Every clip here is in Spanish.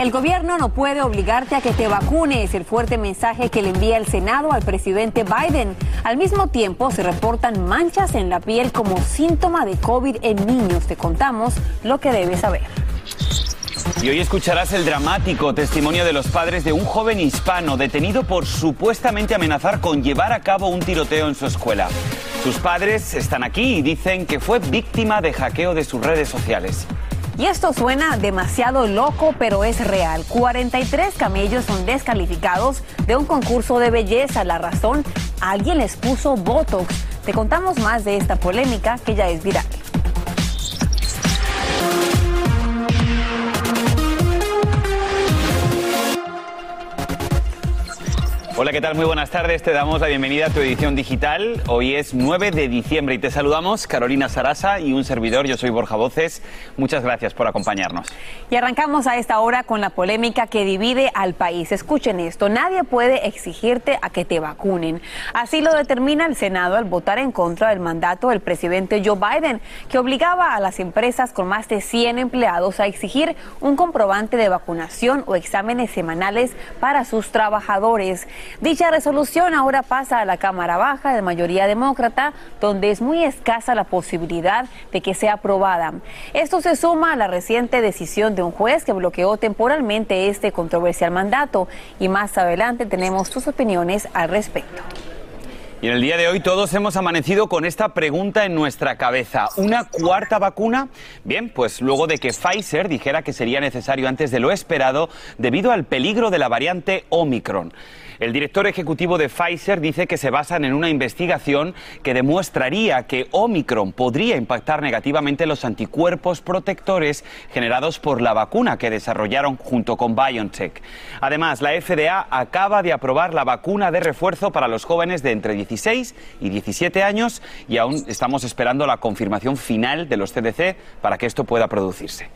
El gobierno no puede obligarte a que te vacunes, el fuerte mensaje que le envía el Senado al presidente Biden. Al mismo tiempo, se reportan manchas en la piel como síntoma de COVID en niños. Te contamos lo que debes saber. Y hoy escucharás el dramático testimonio de los padres de un joven hispano detenido por supuestamente amenazar con llevar a cabo un tiroteo en su escuela. Sus padres están aquí y dicen que fue víctima de hackeo de sus redes sociales. Y esto suena demasiado loco, pero es real. 43 camellos son descalificados de un concurso de belleza. La razón, alguien les puso Botox. Te contamos más de esta polémica que ya es viral. Hola, ¿qué tal? Muy buenas tardes. Te damos la bienvenida a tu edición digital. Hoy es 9 de diciembre y te saludamos Carolina Sarasa y un servidor. Yo soy Borja Voces. Muchas gracias por acompañarnos. Y arrancamos a esta hora con la polémica que divide al país. Escuchen esto, nadie puede exigirte a que te vacunen. Así lo determina el Senado al votar en contra del mandato del presidente Joe Biden, que obligaba a las empresas con más de 100 empleados a exigir un comprobante de vacunación o exámenes semanales para sus trabajadores. Dicha resolución ahora pasa a la Cámara Baja de mayoría demócrata, donde es muy escasa la posibilidad de que sea aprobada. Esto se suma a la reciente decisión de un juez que bloqueó temporalmente este controversial mandato y más adelante tenemos sus opiniones al respecto. Y en el día de hoy todos hemos amanecido con esta pregunta en nuestra cabeza. ¿Una cuarta vacuna? Bien, pues luego de que Pfizer dijera que sería necesario antes de lo esperado debido al peligro de la variante Omicron. El director ejecutivo de Pfizer dice que se basan en una investigación que demostraría que Omicron podría impactar negativamente los anticuerpos protectores generados por la vacuna que desarrollaron junto con BioNTech. Además, la FDA acaba de aprobar la vacuna de refuerzo para los jóvenes de entre 16 y 17 años y aún estamos esperando la confirmación final de los CDC para que esto pueda producirse.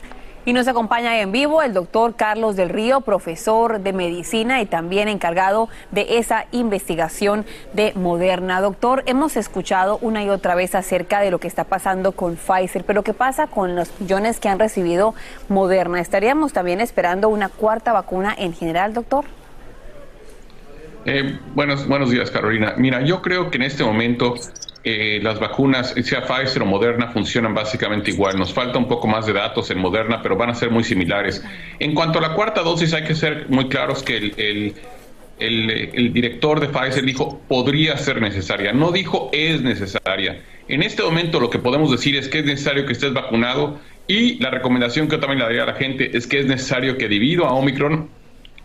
Y nos acompaña en vivo el doctor Carlos del Río, profesor de medicina y también encargado de esa investigación de Moderna. Doctor, hemos escuchado una y otra vez acerca de lo que está pasando con Pfizer, pero ¿qué pasa con los millones que han recibido Moderna? ¿Estaríamos también esperando una cuarta vacuna en general, doctor? Eh, buenos, buenos días, Carolina. Mira, yo creo que en este momento eh, las vacunas, sea Pfizer o Moderna, funcionan básicamente igual. Nos falta un poco más de datos en Moderna, pero van a ser muy similares. En cuanto a la cuarta dosis, hay que ser muy claros que el, el, director de Pfizer dijo podría ser necesaria, no dijo es necesaria. En este momento lo que podemos decir es que es necesario que estés vacunado y la recomendación que yo también le daría a la gente es que es necesario que debido a Omicron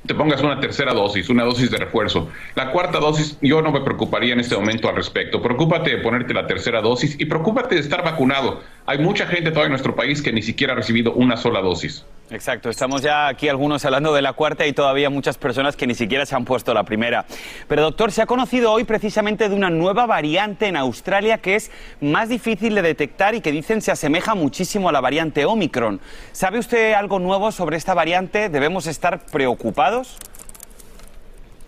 te pongas una tercera dosis, una dosis de refuerzo. La cuarta dosis, yo no me preocuparía en este momento al respecto. Preocúpate de ponerte la tercera dosis y preocúpate de estar vacunado. Hay mucha gente todavía en nuestro país que ni siquiera ha recibido una sola dosis. Exacto, estamos ya aquí algunos hablando de la cuarta y todavía muchas personas que ni siquiera se han puesto la primera. Pero doctor, se ha conocido hoy precisamente de una nueva variante en Australia que es más difícil de detectar y que dicen se asemeja muchísimo a la variante Omicron. ¿Sabe usted algo nuevo sobre esta variante? ¿Debemos estar preocupados?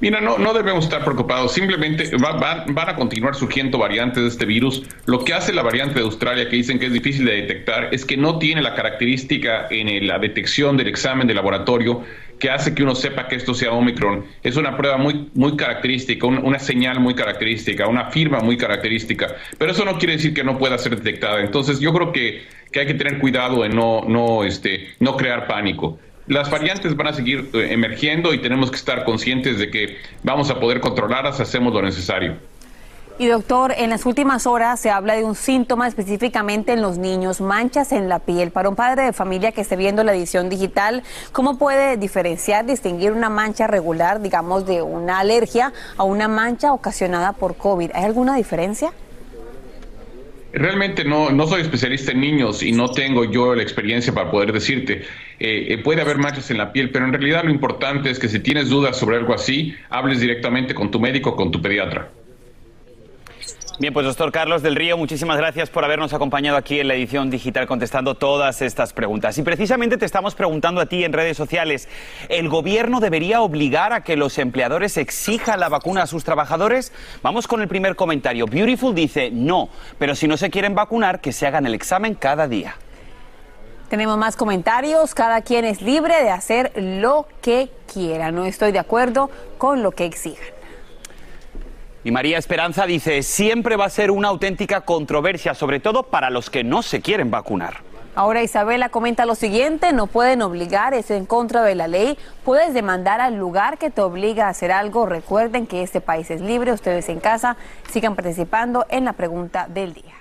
Mira, no, no debemos estar preocupados, simplemente van a continuar surgiendo variantes de este virus. Lo que hace la variante de Australia, que dicen que es difícil de detectar, es que no tiene la característica en la detección del examen de laboratorio que hace que uno sepa que esto sea Omicron. Es una prueba muy, muy característica, una señal muy característica, una firma muy característica, pero eso no quiere decir que no pueda ser detectada. Entonces yo creo que, que hay que tener cuidado en no, no, este, no crear pánico las variantes van a seguir eh, emergiendo y tenemos que estar conscientes de que vamos a poder controlarlas si hacemos lo necesario. Y doctor, en las últimas horas se habla de un síntoma específicamente en los niños, manchas en la piel. Para un padre de familia que esté viendo la edición digital, ¿cómo puede diferenciar, distinguir una mancha regular, digamos, de una alergia a una mancha ocasionada por COVID? ¿Hay alguna diferencia? Realmente no, no soy especialista en niños y no tengo yo la experiencia para poder decirte. Eh, eh, puede haber manchas en la piel, pero en realidad lo importante es que si tienes dudas sobre algo así, hables directamente con tu médico con tu pediatra. Bien, pues doctor Carlos del Río, muchísimas gracias por habernos acompañado aquí en la edición digital contestando todas estas preguntas. Y precisamente te estamos preguntando a ti en redes sociales, ¿el gobierno debería obligar a que los empleadores exijan la vacuna a sus trabajadores? Vamos con el primer comentario. Beautiful dice, no, pero si no se quieren vacunar, que se hagan el examen cada día. Tenemos más comentarios. Cada quien es libre de hacer lo que quiera. No estoy de acuerdo con lo que exijan. Y María Esperanza dice, siempre va a ser una auténtica controversia, sobre todo para los que no se quieren vacunar. Ahora Isabela comenta lo siguiente, no pueden obligar, es en contra de la ley, puedes demandar al lugar que te obliga a hacer algo. Recuerden que este país es libre, ustedes en casa sigan participando en la pregunta del día.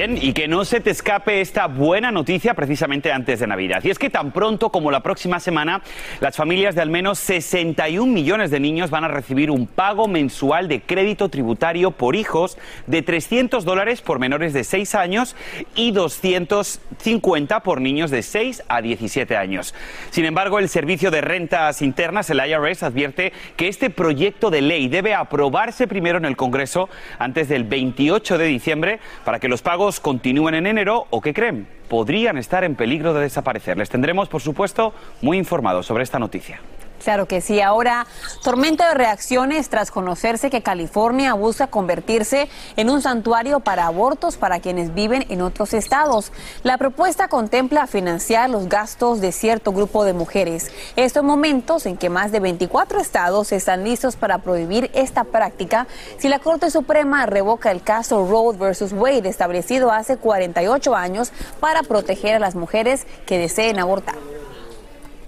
Bien, y que no se te escape esta buena noticia precisamente antes de Navidad. Y es que tan pronto como la próxima semana, las familias de al menos 61 millones de niños van a recibir un pago mensual de crédito tributario por hijos de 300 dólares por menores de 6 años y 250 por niños de 6 a 17 años. Sin embargo, el Servicio de Rentas Internas, el IRS, advierte que este proyecto de ley debe aprobarse primero en el Congreso antes del 28 de diciembre para que los pagos continúen en enero o que creen podrían estar en peligro de desaparecer. Les tendremos, por supuesto, muy informados sobre esta noticia. Claro que sí. Ahora, tormenta de reacciones tras conocerse que California busca convertirse en un santuario para abortos para quienes viven en otros estados. La propuesta contempla financiar los gastos de cierto grupo de mujeres. Estos momentos en que más de 24 estados están listos para prohibir esta práctica si la Corte Suprema revoca el caso Roe versus Wade establecido hace 48 años para proteger a las mujeres que deseen abortar.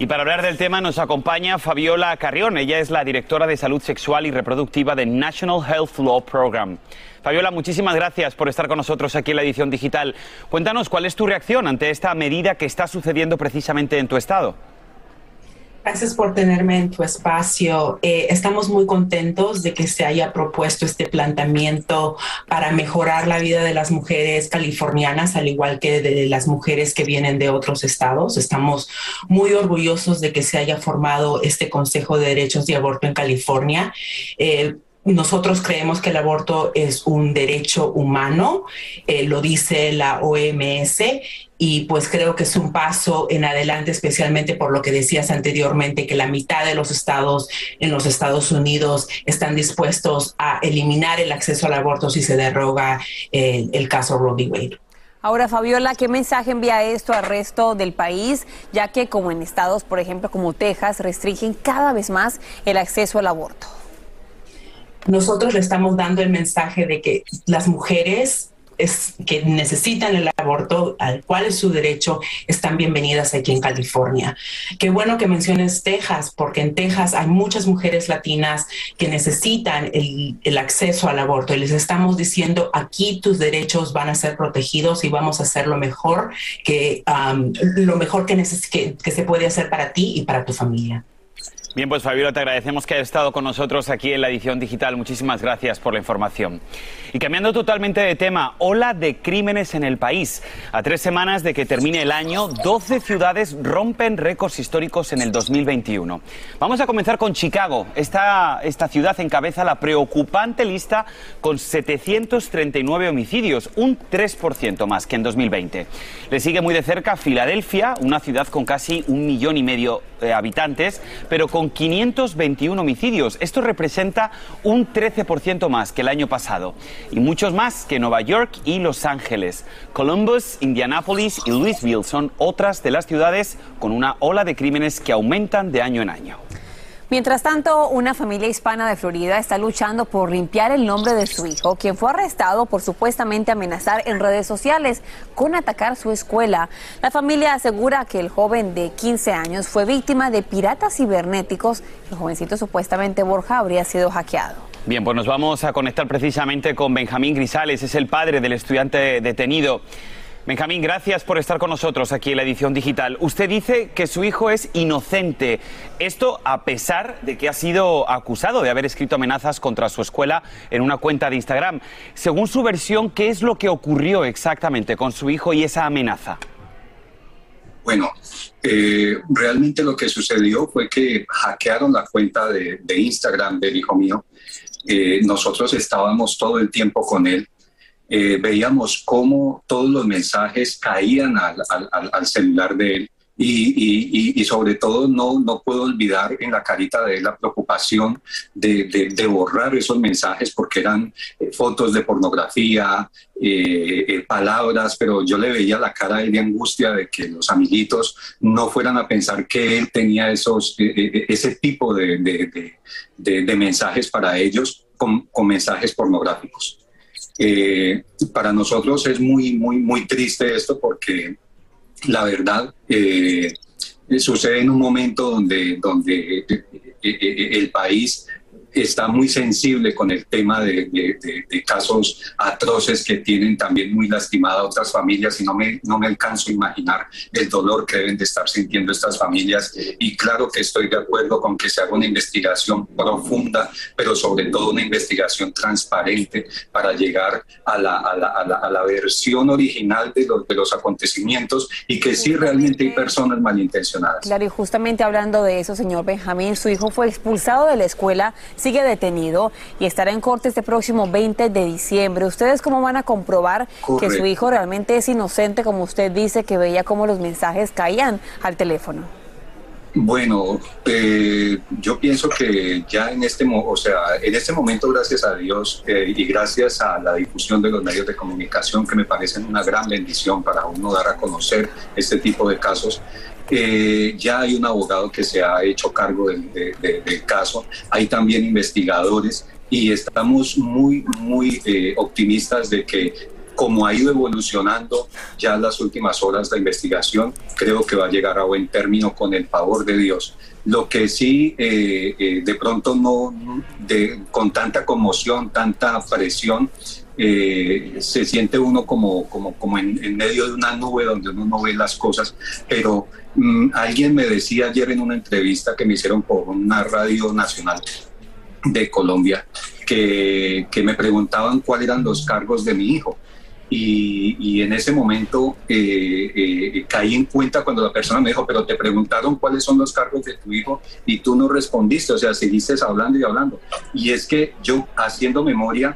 Y para hablar del tema nos acompaña Fabiola Carrión. Ella es la directora de salud sexual y reproductiva de National Health Law Program. Fabiola, muchísimas gracias por estar con nosotros aquí en la edición digital. Cuéntanos cuál es tu reacción ante esta medida que está sucediendo precisamente en tu estado. Gracias por tenerme en tu espacio. Eh, estamos muy contentos de que se haya propuesto este planteamiento para mejorar la vida de las mujeres californianas, al igual que de las mujeres que vienen de otros estados. Estamos muy orgullosos de que se haya formado este Consejo de Derechos de Aborto en California. Eh, nosotros creemos que el aborto es un derecho humano, eh, lo dice la OMS, y pues creo que es un paso en adelante, especialmente por lo que decías anteriormente, que la mitad de los estados en los Estados Unidos están dispuestos a eliminar el acceso al aborto si se derroga el, el caso Roe v. Wade. Ahora, Fabiola, ¿qué mensaje envía esto al resto del país, ya que como en estados, por ejemplo, como Texas, restringen cada vez más el acceso al aborto? Nosotros le estamos dando el mensaje de que las mujeres es, que necesitan el aborto, al cual es su derecho, están bienvenidas aquí en California. Qué bueno que menciones Texas, porque en Texas hay muchas mujeres latinas que necesitan el, acceso al aborto y les estamos diciendo aquí tus derechos van a ser protegidos y vamos a hacer lo mejor que um, lo mejor que, que se puede hacer para ti y para tu familia. Bien, pues Fabiola, te agradecemos que hayas estado con nosotros aquí en la edición digital. Muchísimas gracias por la información. Y cambiando totalmente de tema, ola de crímenes en el país. A tres semanas de que termine el año, 12 ciudades rompen récords históricos en el 2021. Vamos a comenzar con Chicago. Esta, esta ciudad encabeza la preocupante lista con 739 homicidios, un 3% más que en 2020. Le sigue muy de cerca Filadelfia, una ciudad con casi un millón y medio de eh, habitantes, pero con 521 homicidios. Esto representa un 13% más que el año pasado y muchos más que Nueva York y Los Ángeles. Columbus, Indianapolis y Louisville son otras de las ciudades con una ola de crímenes que aumentan de año en año. Mientras tanto, una familia hispana de Florida está luchando por limpiar el nombre de su hijo, quien fue arrestado por supuestamente amenazar en redes sociales con atacar su escuela. La familia asegura que el joven de 15 años fue víctima de piratas cibernéticos. El jovencito supuestamente Borja habría sido hackeado. Bien, pues nos vamos a conectar precisamente con Benjamín Grisales, es el padre del estudiante detenido. Benjamín, gracias por estar con nosotros aquí en la edición digital. Usted dice que su hijo es inocente. Esto a pesar de que ha sido acusado de haber escrito amenazas contra su escuela en una cuenta de Instagram. Según su versión, ¿qué es lo que ocurrió exactamente con su hijo y esa amenaza? Bueno, eh, realmente lo que sucedió fue que hackearon la cuenta de, Instagram del hijo mío. Eh, nosotros estábamos todo el tiempo con él eh, veíamos cómo todos los mensajes caían al, al, celular de él y, y, sobre todo no, no puedo olvidar en la carita de él la preocupación de, de, borrar esos mensajes porque eran eh, fotos de pornografía, eh, palabras, pero yo le veía la cara de angustia de que los amiguitos no fueran a pensar que él tenía esos, ese tipo de, de, mensajes para ellos con, con mensajes pornográficos. Eh, para nosotros es muy, muy, muy triste esto porque la verdad eh, sucede en un momento donde, donde eh, el país está muy sensible con el tema de, casos atroces que tienen también muy lastimada a otras familias y no me, no me alcanzo a imaginar el dolor que deben de estar sintiendo estas familias. Y claro que estoy de acuerdo con que se haga una investigación profunda, pero sobre todo una investigación transparente para llegar a la, a la, a la, versión original de los, de los acontecimientos y que sí realmente hay personas malintencionadas. Claro, y justamente hablando de eso, señor Benjamín, su hijo fue expulsado de la escuela sigue detenido y estará en corte este próximo 20 de diciembre. ¿Ustedes cómo van a comprobar que su hijo realmente es inocente, como usted dice, que veía cómo los mensajes caían al teléfono? Bueno, eh, yo pienso que ya en este, o sea, en este momento, gracias a Dios eh, y gracias a la difusión de los medios de comunicación, que me parecen una gran bendición para uno dar a conocer este tipo de casos, eh, ya hay un abogado que se ha hecho cargo del, caso, hay también investigadores y estamos muy, muy eh, optimistas de que como ha ido evolucionando ya las últimas horas de investigación, creo que va a llegar a buen término con el favor de Dios. Lo que sí, eh, de pronto no, con tanta conmoción, tanta presión, eh, se siente uno como, como, como en, medio de una nube donde uno no ve las cosas, pero mm, alguien me decía ayer en una entrevista que me hicieron por una radio nacional de Colombia, que, que me preguntaban cuáles eran los cargos de mi hijo. Y, y, en ese momento eh, eh, caí en cuenta cuando la persona me dijo, pero te preguntaron cuáles son los cargos de tu hijo y tú no respondiste, o sea, seguiste hablando y hablando. Y es que yo haciendo memoria,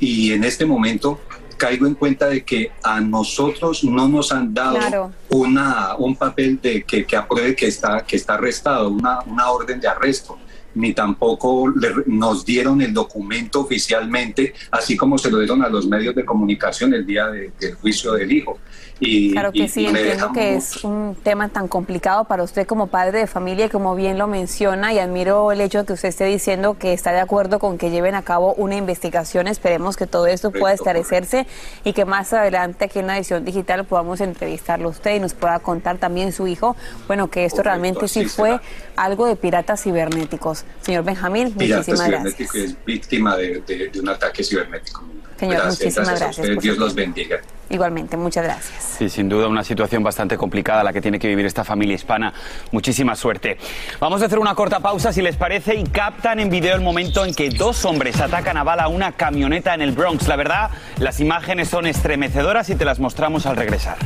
y en este momento caigo en cuenta de que a nosotros no nos han dado una, un papel de que, que, apruebe que está, que está arrestado, una, una orden de arresto ni tampoco nos dieron el documento oficialmente, así como se lo dieron a los medios de comunicación el día del juicio del hijo. Y, claro que sí, entiendo que es un tema tan complicado para usted como padre de familia, como bien lo menciona, y admiro el hecho de que usted esté diciendo que está de acuerdo con que lleven a cabo una investigación. Esperemos que todo esto pueda esclarecerse y que más adelante aquí en la edición digital podamos entrevistarlo a usted y nos pueda contar también su hijo, bueno, que esto realmente sí fue algo de piratas cibernéticos. Señor Benjamín, muchísimas gracias. es víctima de, un ataque cibernético. Señor, muchísimas gracias. Dios los bendiga. Igualmente, muchas gracias. Sí, sin duda una situación bastante complicada la que tiene que vivir esta familia hispana. Muchísima suerte. Vamos a hacer una corta pausa, si les parece, y captan en video el momento en que dos hombres atacan a bala una camioneta en el Bronx. La verdad, las imágenes son estremecedoras y te las mostramos al regresar.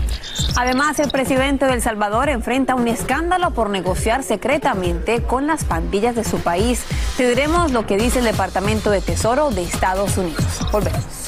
Además, el presidente de El Salvador enfrenta un escándalo por negociar secretamente con las pandillas de su país. Te diremos lo que dice el Departamento de Tesoro de Estados Unidos. Volvemos.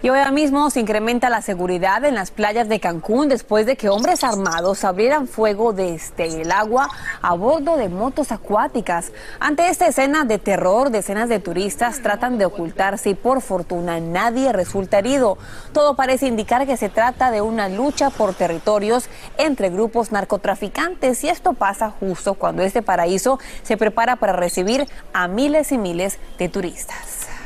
Y hoy mismo se incrementa la seguridad en las playas de Cancún después de que hombres armados abrieran fuego desde el agua a bordo de motos acuáticas. Ante esta escena de terror, decenas de turistas tratan de ocultarse y por fortuna nadie resulta herido. Todo parece indicar que se trata de una lucha por territorios entre grupos narcotraficantes y esto pasa justo cuando este paraíso se prepara para recibir a miles y miles de turistas.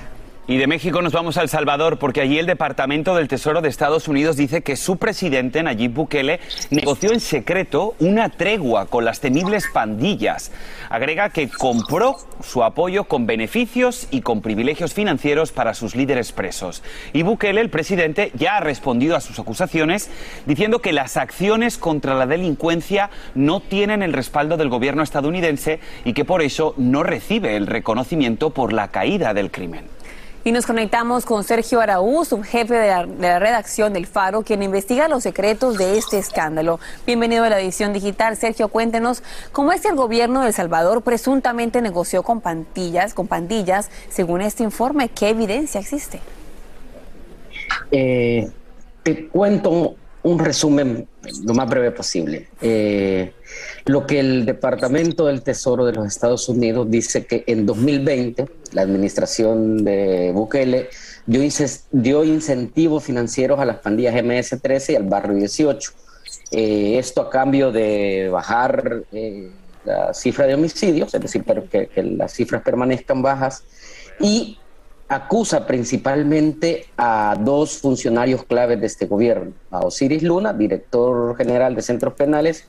Y de México nos vamos a El Salvador porque allí el Departamento del Tesoro de Estados Unidos dice que su presidente, Nayib Bukele, negoció en secreto una tregua con las temibles pandillas. Agrega que compró su apoyo con beneficios y con privilegios financieros para sus líderes presos. Y Bukele, el presidente, ya ha respondido a sus acusaciones diciendo que las acciones contra la delincuencia no tienen el respaldo del gobierno estadounidense y que por eso no recibe el reconocimiento por la caída del crimen. Y nos conectamos con Sergio Araúz, subjefe de la, redacción del Faro, quien investiga los secretos de este escándalo. Bienvenido a la edición digital. Sergio, cuéntenos cómo es que el gobierno de El Salvador presuntamente negoció con pandillas, con pandillas, según este informe. ¿Qué evidencia existe? Eh, te cuento un resumen lo más breve posible. Eh, lo que el Departamento del Tesoro de los Estados Unidos dice que en 2020 la administración de Bukele dio, incentivos financieros a las pandillas MS-13 y al barrio 18. Eh, esto a cambio de bajar eh, la cifra de homicidios, es decir, que las cifras permanezcan bajas y acusa principalmente a dos funcionarios claves de este gobierno, a Osiris Luna, director general de centros penales,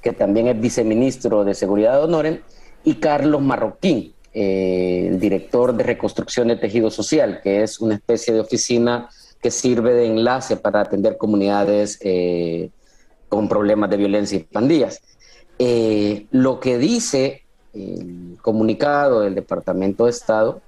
que también es viceministro de Seguridad de Honoren, y Carlos Marroquín, eh, director de reconstrucción de tejido social, que es una especie de oficina que sirve de enlace para atender comunidades eh, con problemas de violencia y pandillas. Eh, lo que dice el comunicado del Departamento de Estado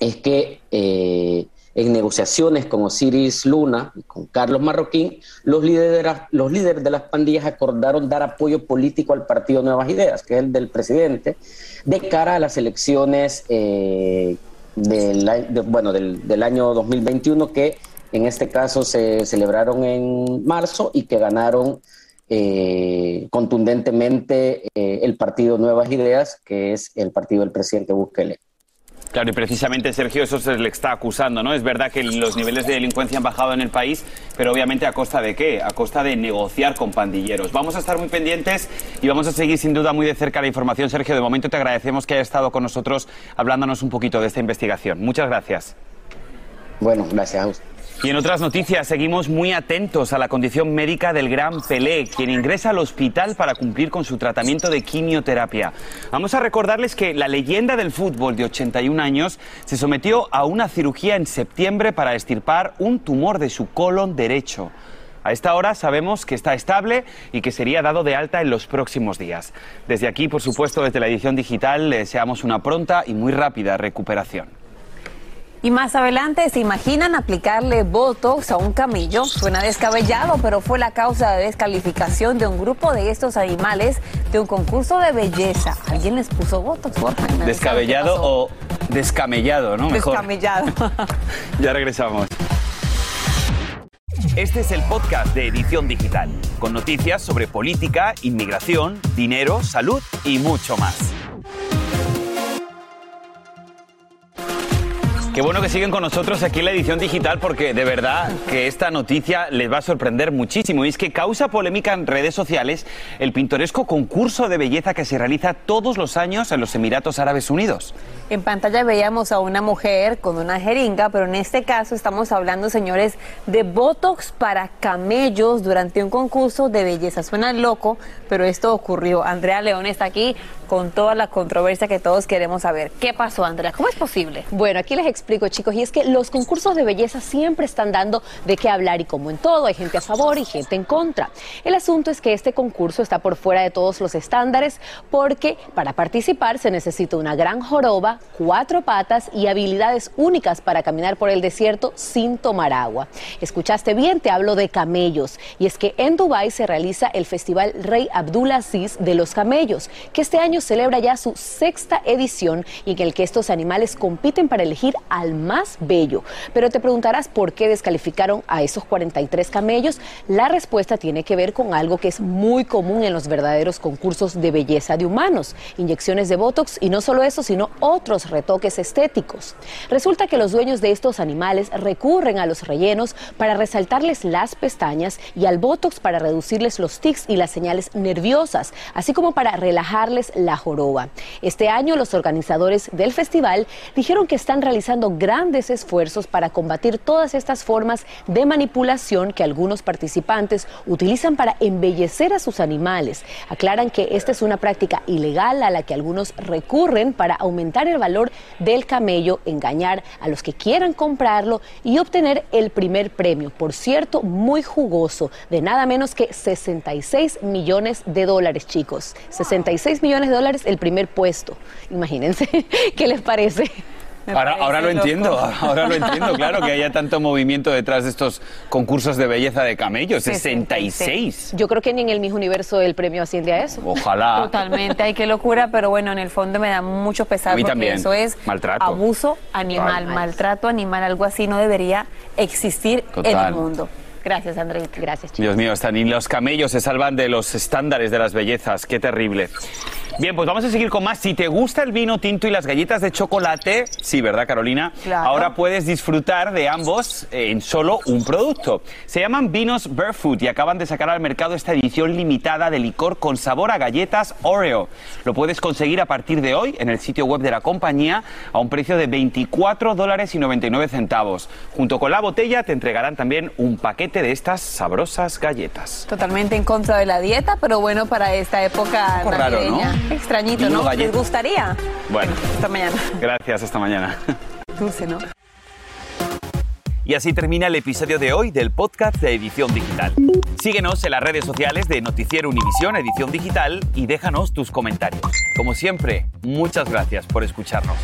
es que eh, en negociaciones con Osiris Luna y con Carlos Marroquín, los líderes, de las, los líderes de las pandillas acordaron dar apoyo político al partido Nuevas Ideas, que es el del presidente, de cara a las elecciones eh, del, de, bueno, del, del, año 2021, que en este caso se celebraron en marzo y que ganaron eh, contundentemente el partido Nuevas Ideas, que es el partido del presidente Bukele. Claro, y precisamente Sergio eso se le está acusando, ¿no? Es verdad que los niveles de delincuencia han bajado en el país, pero obviamente a costa de qué? A costa de negociar con pandilleros. Vamos a estar muy pendientes y vamos a seguir sin duda muy de cerca la información. Sergio, de momento te agradecemos que hayas estado con nosotros hablándonos un poquito de esta investigación. Muchas gracias. Bueno, gracias a usted. Y en otras noticias, seguimos muy atentos a la condición médica del gran Pelé, quien ingresa al hospital para cumplir con su tratamiento de quimioterapia. Vamos a recordarles que la leyenda del fútbol de 81 años se sometió a una cirugía en septiembre para extirpar un tumor de su colon derecho. A esta hora sabemos que está estable y que sería dado de alta en los próximos días. Desde aquí, por supuesto, desde la edición digital, deseamos una pronta y muy rápida recuperación. Y más adelante, ¿se imaginan aplicarle Botox a un camello? Suena descabellado, pero fue la causa de descalificación de un grupo de estos animales de un concurso de belleza. ¿Alguien les puso Botox, Borja? Descabellado o descamellado, ¿no? Mejor. Descamellado. ya regresamos. Este es el podcast de Edición Digital, con noticias sobre política, inmigración, dinero, salud y mucho más. Qué bueno que siguen con nosotros aquí en la edición digital porque de verdad que esta noticia les va a sorprender muchísimo. Y es que causa polémica en redes sociales el pintoresco concurso de belleza que se realiza todos los años en los Emiratos Árabes Unidos. En pantalla veíamos a una mujer con una jeringa, pero en este caso estamos hablando, señores, de Botox para camellos durante un concurso de belleza. Suena loco, pero esto ocurrió. Andrea León está aquí con toda la controversia que todos queremos saber. ¿Qué pasó, Andrea? ¿Cómo es posible? Bueno, aquí les explico, chicos, y es que los concursos de belleza siempre están dando de qué hablar y como en todo, hay gente a favor y gente en contra. El asunto es que este concurso está por fuera de todos los estándares porque para participar se necesita una gran joroba, cuatro patas y habilidades únicas para caminar por el desierto sin tomar agua. Escuchaste bien, te hablo de camellos. Y es que en Dubái se realiza el Festival Rey Abdulaziz de los Camellos, que este año celebra ya su sexta edición y en el que estos animales compiten para elegir al más bello. Pero te preguntarás por qué descalificaron a esos 43 camellos. La respuesta tiene que ver con algo que es muy común en los verdaderos concursos de belleza de humanos, inyecciones de Botox y no solo eso, sino otros retoques estéticos. Resulta que los dueños de estos animales recurren a los rellenos para resaltarles las pestañas y al Botox para reducirles los tics y las señales nerviosas, así como para relajarles la joroba. Este año los organizadores del festival dijeron que están realizando grandes esfuerzos para combatir todas estas formas de manipulación que algunos participantes utilizan para embellecer a sus animales. Aclaran que esta es una práctica ilegal a la que algunos recurren para aumentar el valor del camello, engañar a los que quieran comprarlo y obtener el primer premio, por cierto, muy jugoso, de nada menos que 66 millones de dólares, chicos. 66 millones de dólares el primer puesto. Imagínense, ¿qué les parece? Ahora, ahora, lo entiendo, ahora lo entiendo, claro, que haya tanto movimiento detrás de estos concursos de belleza de camellos, 66. Yo creo que ni en el mismo universo el premio asciende a eso. Ojalá. Totalmente, ay, qué locura, pero bueno, en el fondo me da mucho pesar porque también. eso es Maltrato. abuso animal, maltrato animal, algo así no debería existir en el mundo. Gracias, Andreita. Gracias, chicos. Dios mío, hasta ni los camellos se salvan de los estándares de las bellezas. Qué terrible. Bien, pues vamos a seguir con más. Si te gusta el vino tinto y las galletas de chocolate, sí, ¿verdad, Carolina? Claro. Ahora puedes disfrutar de ambos en solo un producto. Se llaman vinos Barefoot y acaban de sacar al mercado esta edición limitada de licor con sabor a galletas Oreo. Lo puedes conseguir a partir de hoy en el sitio web de la compañía a un precio de 24 dólares y 99 centavos. Junto con la botella te entregarán también un paquete de estas sabrosas galletas. Totalmente en contra de la dieta, pero bueno, para esta época raro. Extrañito, ¿no? ¿Les gustaría? Bueno. Hasta mañana. Gracias, hasta mañana. Dulce, ¿no? Y así termina el episodio de hoy del podcast de Edición Digital. Síguenos en las redes sociales de Noticiero Univisión Edición Digital y déjanos tus comentarios. Como siempre, muchas gracias por escucharnos.